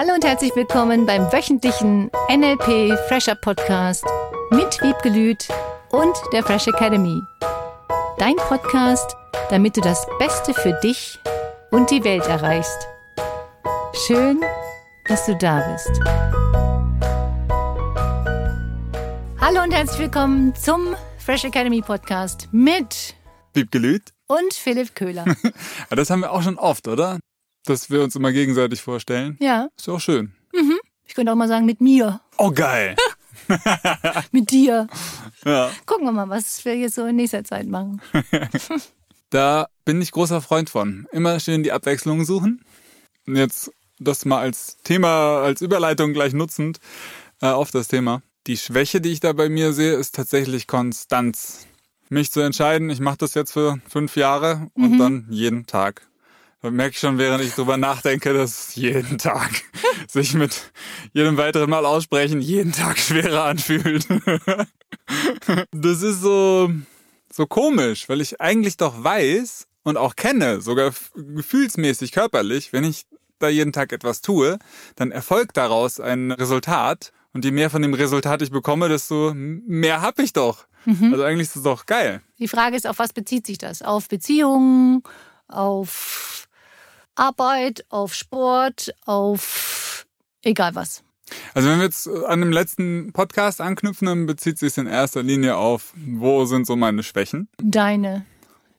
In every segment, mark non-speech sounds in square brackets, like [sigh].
Hallo und herzlich willkommen beim wöchentlichen NLP Fresher Podcast mit Wiebgelüt und der Fresh Academy. Dein Podcast, damit du das Beste für dich und die Welt erreichst. Schön, dass du da bist. Hallo und herzlich willkommen zum Fresh Academy Podcast mit Wiebgelüt und Philipp Köhler. [laughs] das haben wir auch schon oft, oder? Dass wir uns immer gegenseitig vorstellen. Ja. Ist auch schön. Mhm. Ich könnte auch mal sagen mit mir. Oh, geil. [laughs] mit dir. Ja. Gucken wir mal, was wir jetzt so in nächster Zeit machen. [laughs] da bin ich großer Freund von. Immer schön die Abwechslung suchen. Und jetzt das mal als Thema, als Überleitung gleich nutzend äh, auf das Thema. Die Schwäche, die ich da bei mir sehe, ist tatsächlich Konstanz. Mich zu entscheiden, ich mache das jetzt für fünf Jahre und Mhm. dann jeden Tag. Merke ich schon, während ich drüber nachdenke, dass jeden Tag [laughs] sich mit jedem weiteren Mal aussprechen jeden Tag schwerer anfühlt. [laughs] das ist so, so komisch, weil ich eigentlich doch weiß und auch kenne, sogar gefühlsmäßig körperlich, wenn ich da jeden Tag etwas tue, dann erfolgt daraus ein Resultat. Und je mehr von dem Resultat ich bekomme, desto mehr hab ich doch. Also eigentlich ist es doch geil. Die Frage ist, auf was bezieht sich das? Auf Beziehungen, auf Arbeit, auf Sport, auf egal was. Also wenn wir jetzt an dem letzten Podcast anknüpfen, dann bezieht sich in erster Linie auf, wo sind so meine Schwächen? Deine.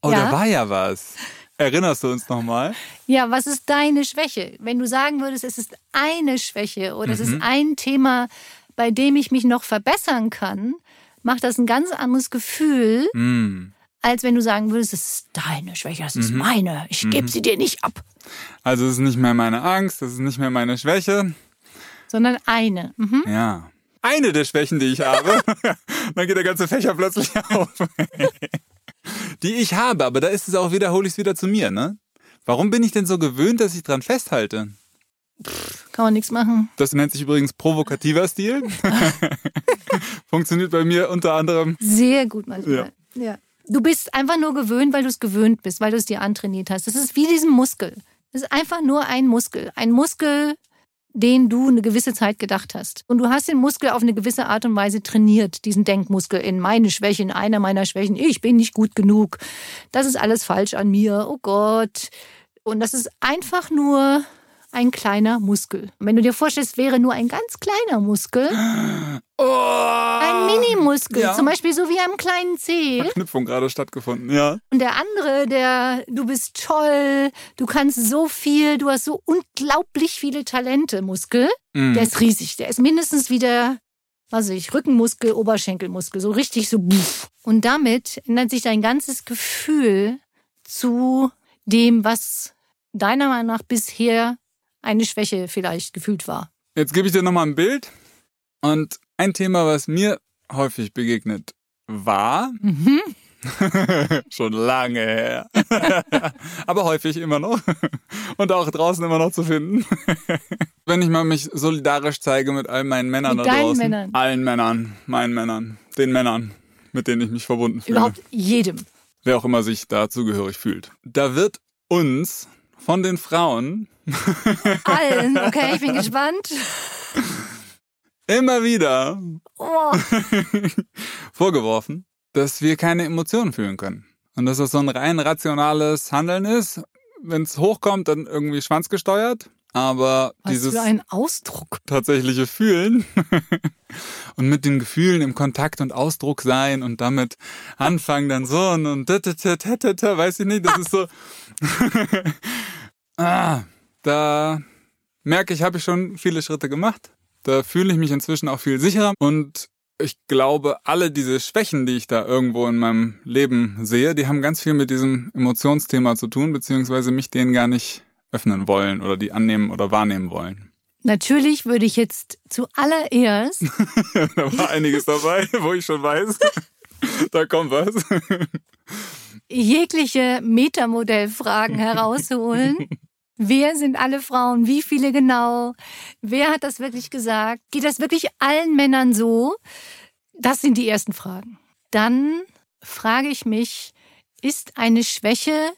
Oh, Ja. da war ja was. Erinnerst du uns nochmal? Ja, was ist deine Schwäche? Wenn du sagen würdest, es ist eine Schwäche oder es Mhm. ist ein Thema, bei dem ich mich noch verbessern kann, macht das ein ganz anderes Gefühl, Hm. Als wenn du sagen würdest, es ist deine Schwäche, es Mhm. ist meine. Ich gebe sie dir nicht ab, Also es ist nicht mehr meine Angst, das ist nicht mehr meine Schwäche. sondern eine. Mhm. Ja. Eine der Schwächen, die ich habe. [laughs] dann geht der ganze Fächer plötzlich auf. [laughs] die ich habe, aber da ist es auch wieder, hole ich es wieder zu mir, ne? Warum bin ich denn so gewöhnt, dass ich dran festhalte? Kann man nichts machen. Das nennt sich übrigens provokativer Stil. [laughs] Funktioniert bei mir unter anderem. Sehr gut manchmal. Ja. Du bist einfach nur gewöhnt, weil du es gewöhnt bist, weil du es dir antrainiert hast. Das ist wie diesen Muskel. Das ist einfach nur ein Muskel. Ein Muskel, den du eine gewisse Zeit gedacht hast. Und du hast den Muskel auf eine gewisse Art und Weise trainiert, diesen Denkmuskel in meine Schwäche, in einer meiner Schwächen. Ich bin nicht gut genug. Das ist alles falsch an mir. Oh Gott. Und das ist einfach nur ein kleiner Muskel. Und wenn du dir vorstellst, wäre nur ein ganz kleiner Muskel, Oh! ein Minimuskel, Ja. zum Beispiel so wie am kleinen Zeh. Verknüpfung gerade stattgefunden, ja. Und der andere, der, du bist toll, du kannst so viel, du hast so unglaublich viele Talente, Muskel. Mm. Der ist riesig. Der ist mindestens wie der, was weiß ich, Rückenmuskel, Oberschenkelmuskel, so richtig so. Buff. Und damit ändert sich dein ganzes Gefühl zu dem, was deiner Meinung nach bisher eine Schwäche vielleicht gefühlt war. Jetzt gebe ich dir nochmal ein Bild. Und ein Thema, was mir häufig begegnet war, Mhm. [laughs] schon lange her, [laughs] aber häufig immer noch und auch draußen immer noch zu finden. [laughs] Wenn ich mal mich solidarisch zeige mit all meinen Männern Mit da deinen draußen. Männern? Allen Männern, meinen Männern, den Männern, mit denen ich mich verbunden fühle. Überhaupt jedem. Wer auch immer sich da zugehörig fühlt. Da wird uns von den Frauen Allen. Okay, ich bin [laughs] gespannt. immer wieder Oh. [laughs] vorgeworfen, dass wir keine Emotionen fühlen können. Und dass das so ein rein rationales Handeln ist. Wenn es hochkommt, dann irgendwie schwanzgesteuert. Aber Was dieses für ein Ausdruck. tatsächliche Fühlen [laughs] und mit den Gefühlen im Kontakt und Ausdruck sein und damit anfangen dann so und, und da, da, da, da, da, da, weiß ich nicht, das ist so. ah, da merke ich, habe ich schon viele Schritte gemacht. Da fühle ich mich inzwischen auch viel sicherer und ich glaube, alle diese Schwächen, die ich da irgendwo in meinem Leben sehe, die haben ganz viel mit diesem Emotionsthema zu tun, beziehungsweise mich denen gar nicht öffnen wollen oder die annehmen oder wahrnehmen wollen. Natürlich würde ich jetzt zuallererst [laughs] da war einiges dabei, [laughs] wo ich schon weiß, da kommt was. jegliche Metamodellfragen herausholen. [laughs] Wer sind alle Frauen? Wie viele genau? Wer hat das wirklich gesagt? Geht das wirklich allen Männern so? Das sind die ersten Fragen. Dann frage ich mich, ist eine Schwäche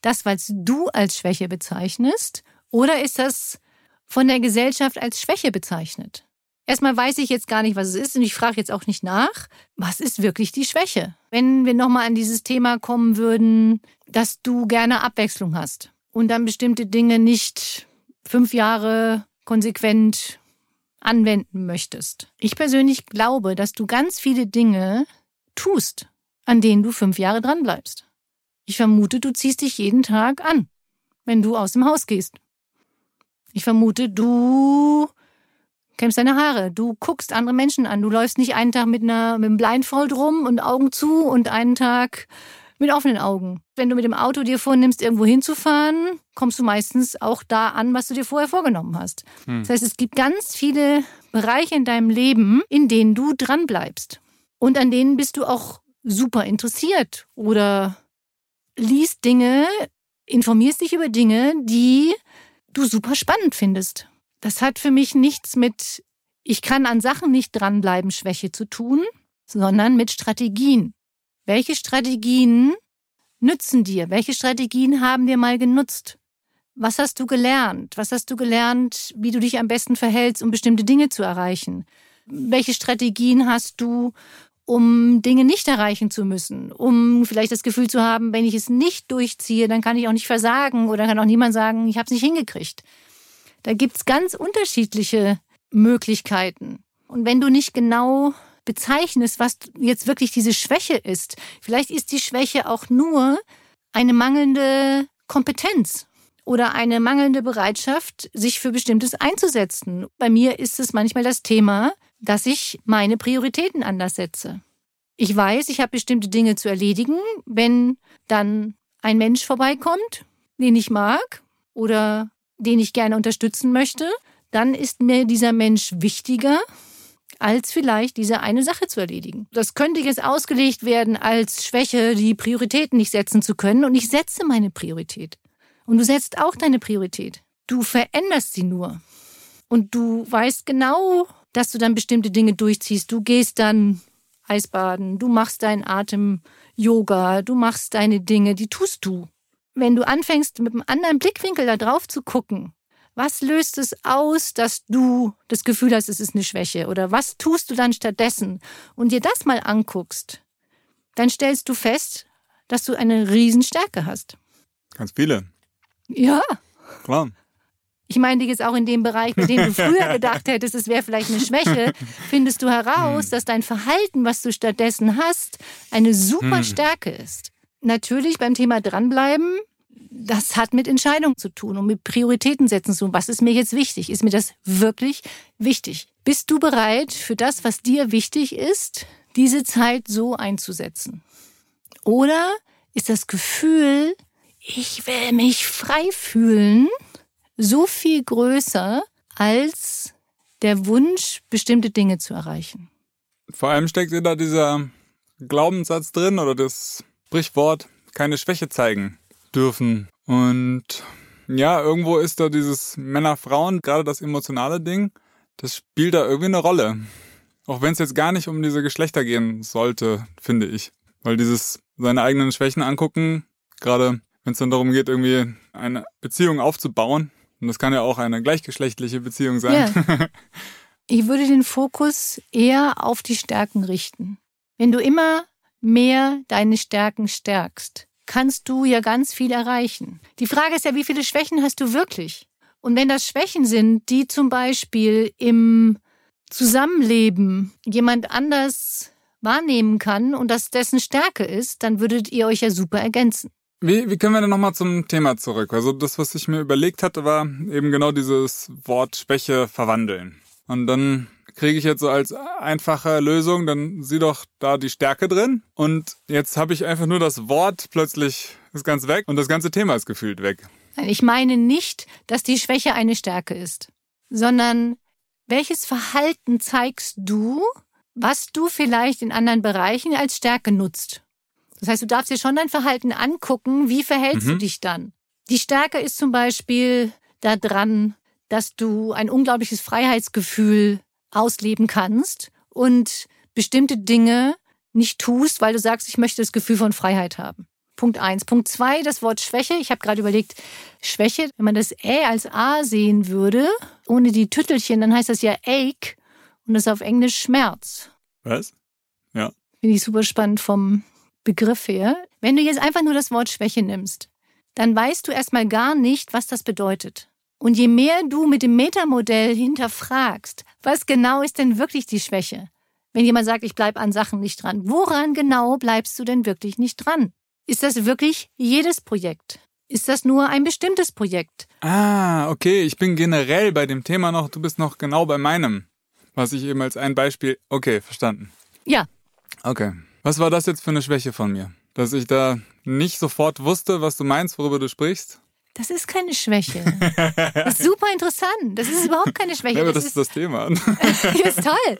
das, was du als Schwäche bezeichnest? Oder ist das von der Gesellschaft als Schwäche bezeichnet. Erstmal weiß ich jetzt gar nicht, was es ist und ich frage jetzt auch nicht nach, was ist wirklich die Schwäche? Wenn wir nochmal an dieses Thema kommen würden, dass du gerne Abwechslung hast und dann bestimmte Dinge nicht fünf Jahre konsequent anwenden möchtest. Ich persönlich glaube, dass du ganz viele Dinge tust, an denen du fünf Jahre dran bleibst. Ich vermute, du ziehst dich jeden Tag an, wenn du aus dem Haus gehst. Ich vermute, du kämmst deine Haare, du guckst andere Menschen an, du läufst nicht einen Tag mit, einer, mit einem Blindfold rum und Augen zu und einen Tag mit offenen Augen. Wenn du mit dem Auto dir vornimmst, irgendwo hinzufahren, kommst du meistens auch da an, was du dir vorher vorgenommen hast. Hm. Das heißt, es gibt ganz viele Bereiche in deinem Leben, in denen du dran bleibst. Und an denen bist du auch super interessiert oder liest Dinge, informierst dich über Dinge, die du super spannend findest. Das hat für mich nichts mit, ich kann an Sachen nicht dranbleiben, Schwäche zu tun, sondern mit Strategien. Welche Strategien nützen dir? Welche Strategien haben wir mal genutzt? Was hast du gelernt? Was hast du gelernt, wie du dich am besten verhältst, um bestimmte Dinge zu erreichen? Welche Strategien hast du, um Dinge nicht erreichen zu müssen, um vielleicht das Gefühl zu haben, wenn ich es nicht durchziehe, dann kann ich auch nicht versagen oder kann auch niemand sagen, ich habe es nicht hingekriegt. Da gibt's ganz unterschiedliche Möglichkeiten. Und wenn du nicht genau bezeichnest, was jetzt wirklich diese Schwäche ist, vielleicht ist die Schwäche auch nur eine mangelnde Kompetenz oder eine mangelnde Bereitschaft, sich für bestimmtes einzusetzen. Bei mir ist es manchmal das Thema, dass ich meine Prioritäten anders setze. Ich weiß, ich habe bestimmte Dinge zu erledigen. Wenn dann ein Mensch vorbeikommt, den ich mag, oder den ich gerne unterstützen möchte, dann ist mir dieser Mensch wichtiger, als vielleicht diese eine Sache zu erledigen. Das könnte jetzt ausgelegt werden als Schwäche, die Prioritäten nicht setzen zu können. Und ich setze meine Priorität. Und du setzt auch deine Priorität. Du veränderst sie nur. Und du weißt genau, dass du dann bestimmte Dinge durchziehst. Du gehst dann Eisbaden, du machst deinen Atem-Yoga, du machst deine Dinge, die tust du wenn du anfängst, mit einem anderen Blickwinkel da drauf zu gucken, was löst es aus, dass du das Gefühl hast, es ist eine Schwäche? Oder was tust du dann stattdessen? Und dir das mal anguckst, dann stellst du fest, dass du eine Riesenstärke hast. Ganz viele. Ja. Klar. Ich meine jetzt auch in dem Bereich, mit dem du früher [laughs] gedacht hättest, es wäre vielleicht eine Schwäche, findest du heraus, hm. dass dein Verhalten, was du stattdessen hast, eine super hm. Stärke ist natürlich beim Thema dranbleiben, das hat mit Entscheidungen zu tun und mit Prioritäten setzen zu tun. Was ist mir jetzt wichtig? Ist mir das wirklich wichtig? Bist du bereit, für das, was dir wichtig ist, diese Zeit so einzusetzen? Oder ist das Gefühl, ich will mich frei fühlen, so viel größer als der Wunsch, bestimmte Dinge zu erreichen? Vor allem steckt da dieser Glaubenssatz drin oder das Sprichwort, keine Schwäche zeigen dürfen. Und ja, irgendwo ist da dieses Männer-Frauen, gerade das emotionale Ding, das spielt da irgendwie eine Rolle. Auch wenn es jetzt gar nicht um diese Geschlechter gehen sollte, finde ich. Weil dieses seine eigenen Schwächen angucken, gerade wenn es dann darum geht, irgendwie eine Beziehung aufzubauen, und das kann ja auch eine gleichgeschlechtliche Beziehung sein. Ja. [laughs] Ich würde den Fokus eher auf die Stärken richten. Wenn du immer mehr deine Stärken stärkst, kannst du ja ganz viel erreichen. Die Frage ist ja, wie viele Schwächen hast du wirklich? Und wenn das Schwächen sind, die zum Beispiel im Zusammenleben jemand anders wahrnehmen kann und das dessen Stärke ist, dann würdet ihr euch ja super ergänzen. Wie, wie können wir denn nochmal zum Thema zurück? Also das, was ich mir überlegt hatte, war eben genau dieses Wort Schwäche verwandeln. Und dann kriege ich jetzt so als einfache Lösung, dann sieh doch da die Stärke drin. Und jetzt habe ich einfach nur das Wort plötzlich ist ganz weg und das ganze Thema ist gefühlt weg. Ich meine nicht, dass die Schwäche eine Stärke ist, sondern welches Verhalten zeigst du, was du vielleicht in anderen Bereichen als Stärke nutzt. Das heißt, du darfst dir schon dein Verhalten angucken, wie verhältst mhm. du dich dann. Die Stärke ist zum Beispiel daran, dass du ein unglaubliches Freiheitsgefühl ausleben kannst und bestimmte Dinge nicht tust, weil du sagst, ich möchte das Gefühl von Freiheit haben. Punkt eins. Punkt zwei, das Wort Schwäche. Ich habe gerade überlegt, Schwäche, wenn man das Ä als A sehen würde, ohne die Tüttelchen, dann heißt das ja Ache und das ist auf Englisch Schmerz. Was? Ja. Finde ich super spannend vom Begriff her. Wenn du jetzt einfach nur das Wort Schwäche nimmst, dann weißt du erstmal gar nicht, was das bedeutet. Und je mehr du mit dem Metamodell hinterfragst, was genau ist denn wirklich die Schwäche? Wenn jemand sagt, ich bleibe an Sachen nicht dran, woran genau bleibst du denn wirklich nicht dran? Ist das wirklich jedes Projekt? Ist das nur ein bestimmtes Projekt? Ah, okay, ich bin generell bei dem Thema noch, du bist noch genau bei meinem, was ich eben als ein Beispiel, okay, verstanden. Ja. Okay. Was war das jetzt für eine Schwäche von mir? Dass ich da nicht sofort wusste, was du meinst, worüber du sprichst? Das ist keine Schwäche. [laughs] Das ist super interessant. Das ist überhaupt keine Schwäche. Ja, aber das, das ist das Thema. [laughs] ja, ist toll.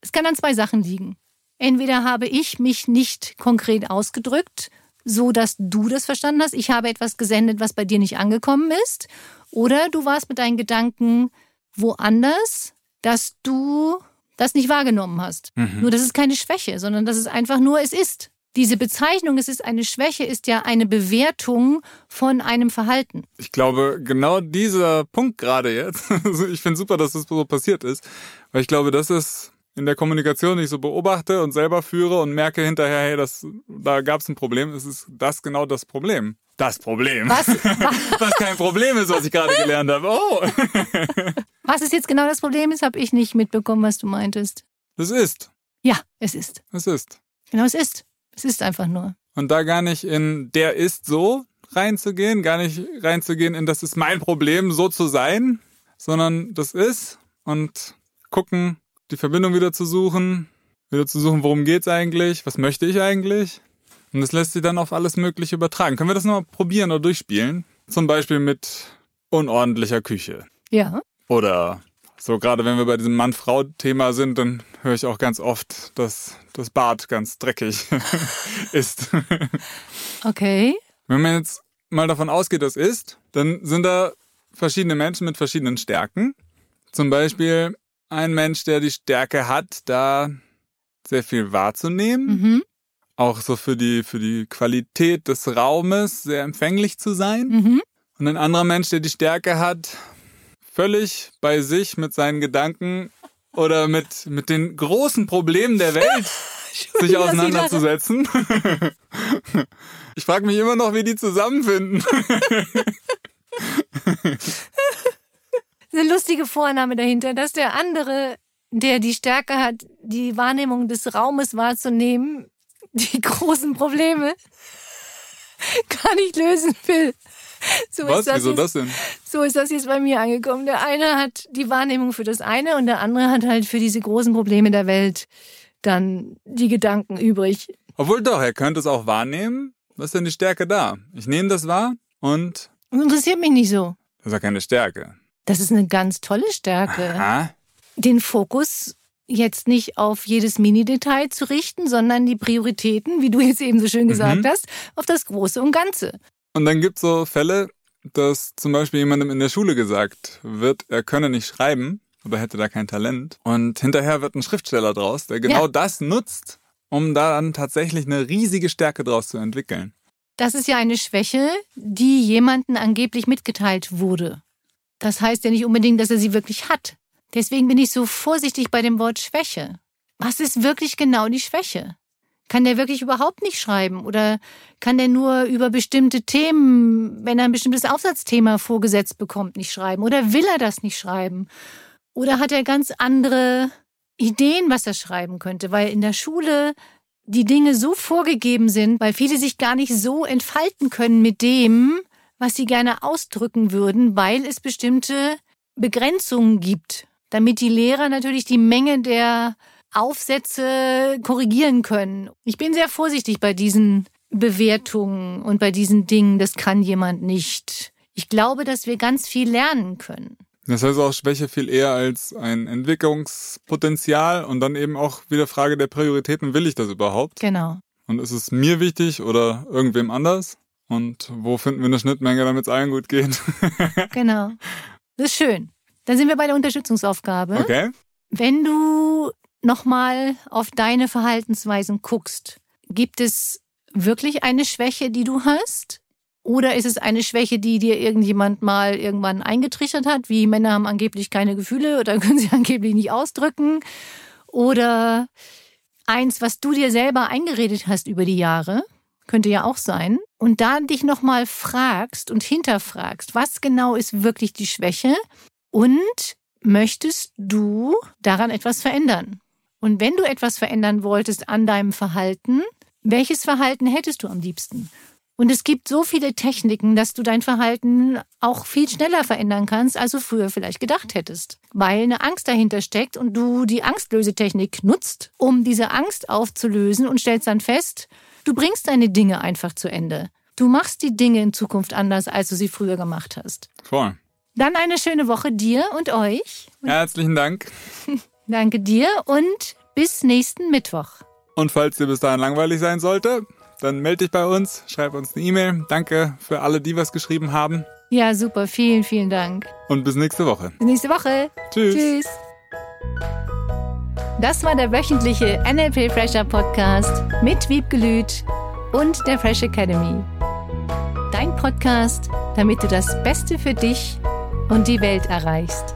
Es kann an zwei Sachen liegen. Entweder habe ich mich nicht konkret ausgedrückt, so dass du das verstanden hast. Ich habe etwas gesendet, was bei dir nicht angekommen ist. Oder du warst mit deinen Gedanken woanders, dass du das nicht wahrgenommen hast. Mhm. Nur das ist keine Schwäche, sondern das ist einfach nur, es ist. Diese Bezeichnung, es ist eine Schwäche, ist ja eine Bewertung von einem Verhalten. Ich glaube, genau dieser Punkt gerade jetzt, [laughs] also ich finde super, dass das so passiert ist, weil ich glaube, das ist in der Kommunikation, die ich so beobachte und selber führe und merke hinterher, hey, das, da gab es ein Problem, es ist das genau das Problem. Das Problem. Was, [laughs] Was kein Problem ist, was ich gerade gelernt habe. Oh. [laughs] was ist jetzt genau das Problem ist, habe ich nicht mitbekommen, was du meintest. Es ist. Ja, es ist. Es ist. Genau, es ist. Es ist einfach nur. Und da gar nicht in der ist so reinzugehen, gar nicht reinzugehen in das ist mein Problem, so zu sein, sondern das ist und gucken, die Verbindung wieder zu suchen, wieder zu suchen, worum geht's eigentlich, was möchte ich eigentlich. Und das lässt sich dann auf alles Mögliche übertragen. Können wir das nochmal probieren oder durchspielen? Zum Beispiel mit unordentlicher Küche. Ja. Oder so gerade wenn wir bei diesem Mann-Frau-Thema sind, dann höre ich auch ganz oft, dass das Bad ganz dreckig [laughs] ist. Okay. Wenn man jetzt mal davon ausgeht, das ist, dann sind da verschiedene Menschen mit verschiedenen Stärken. Zum Beispiel ein Mensch, der die Stärke hat, da sehr viel wahrzunehmen, Mhm. auch so für die, für die Qualität des Raumes sehr empfänglich zu sein. Mhm. Und ein anderer Mensch, der die Stärke hat, völlig bei sich mit seinen Gedanken oder mit, mit den großen Problemen der Welt [laughs] sich auseinanderzusetzen. [laughs] Ich frage mich immer noch, wie die zusammenfinden. [laughs] Eine lustige Vorname dahinter, dass der andere, der die Stärke hat, die Wahrnehmung des Raumes wahrzunehmen, die großen Probleme gar nicht lösen will. [laughs] So Was? ist das Wieso jetzt, das denn? So ist das jetzt bei mir angekommen. Der eine hat die Wahrnehmung für das eine und der andere hat halt für diese großen Probleme der Welt dann die Gedanken übrig. Obwohl doch, er könnte es auch wahrnehmen. Was ist denn die Stärke da? Ich nehme das wahr und Das interessiert mich nicht so. das ist ja keine Stärke. Das ist eine ganz tolle Stärke. Aha. den Fokus jetzt nicht auf jedes Mini-Detail zu richten, sondern die Prioritäten, wie du jetzt eben so schön gesagt Mhm. hast, auf das Große und Ganze. Und dann gibt es so Fälle, dass zum Beispiel jemandem in der Schule gesagt wird, er könne nicht schreiben oder hätte da kein Talent. Und hinterher wird ein Schriftsteller draus, der genau Ja. das nutzt, um da dann tatsächlich eine riesige Stärke draus zu entwickeln. Das ist ja eine Schwäche, die jemandem angeblich mitgeteilt wurde. Das heißt ja nicht unbedingt, dass er sie wirklich hat. Deswegen bin ich so vorsichtig bei dem Wort Schwäche. Was ist wirklich genau die Schwäche? Kann der wirklich überhaupt nicht schreiben? Oder kann der nur über bestimmte Themen, wenn er ein bestimmtes Aufsatzthema vorgesetzt bekommt, nicht schreiben? Oder will er das nicht schreiben? Oder hat er ganz andere Ideen, was er schreiben könnte? Weil in der Schule die Dinge so vorgegeben sind, weil viele sich gar nicht so entfalten können mit dem, was sie gerne ausdrücken würden, weil es bestimmte Begrenzungen gibt, damit die Lehrer natürlich die Menge der Aufsätze korrigieren können. Ich bin sehr vorsichtig bei diesen Bewertungen und bei diesen Dingen, das kann jemand nicht. Ich glaube, dass wir ganz viel lernen können. Das heißt auch Schwäche viel eher als ein Entwicklungspotenzial und dann eben auch wieder Frage der Prioritäten, will ich das überhaupt? Genau. Und ist es mir wichtig oder irgendwem anders? Und wo finden wir eine Schnittmenge, damit es allen gut geht? [laughs] Genau. Das ist schön. Dann sind wir bei der Unterstützungsaufgabe. Okay? Wenn du nochmal auf deine Verhaltensweisen guckst, gibt es wirklich eine Schwäche, die du hast? Oder ist es eine Schwäche, die dir irgendjemand mal irgendwann eingetrichtert hat, wie Männer haben angeblich keine Gefühle oder [laughs] können sie angeblich nicht ausdrücken? Oder eins, was du dir selber eingeredet hast über die Jahre, könnte ja auch sein. Und da dich nochmal fragst und hinterfragst, was genau ist wirklich die Schwäche und möchtest du daran etwas verändern? Und wenn du etwas verändern wolltest an deinem Verhalten, welches Verhalten hättest du am liebsten? Und es gibt so viele Techniken, dass du dein Verhalten auch viel schneller verändern kannst, als du früher vielleicht gedacht hättest. Weil eine Angst dahinter steckt und du die Angstlösetechnik nutzt, um diese Angst aufzulösen und stellst dann fest, du bringst deine Dinge einfach zu Ende. Du machst die Dinge in Zukunft anders, als du sie früher gemacht hast. Voll. Dann eine schöne Woche dir und euch. Herzlichen Dank. [laughs] Danke dir und bis nächsten Mittwoch. Und falls dir bis dahin langweilig sein sollte, dann melde dich bei uns, schreib uns eine E-Mail. Danke für alle, die was geschrieben haben. Ja, super. Vielen, vielen Dank. Und bis nächste Woche. Bis nächste Woche. Tschüss. Tschüss. Das war der wöchentliche NLP Fresher Podcast mit Wiebgelüt und der Fresh Academy. Dein Podcast, damit du das Beste für dich und die Welt erreichst.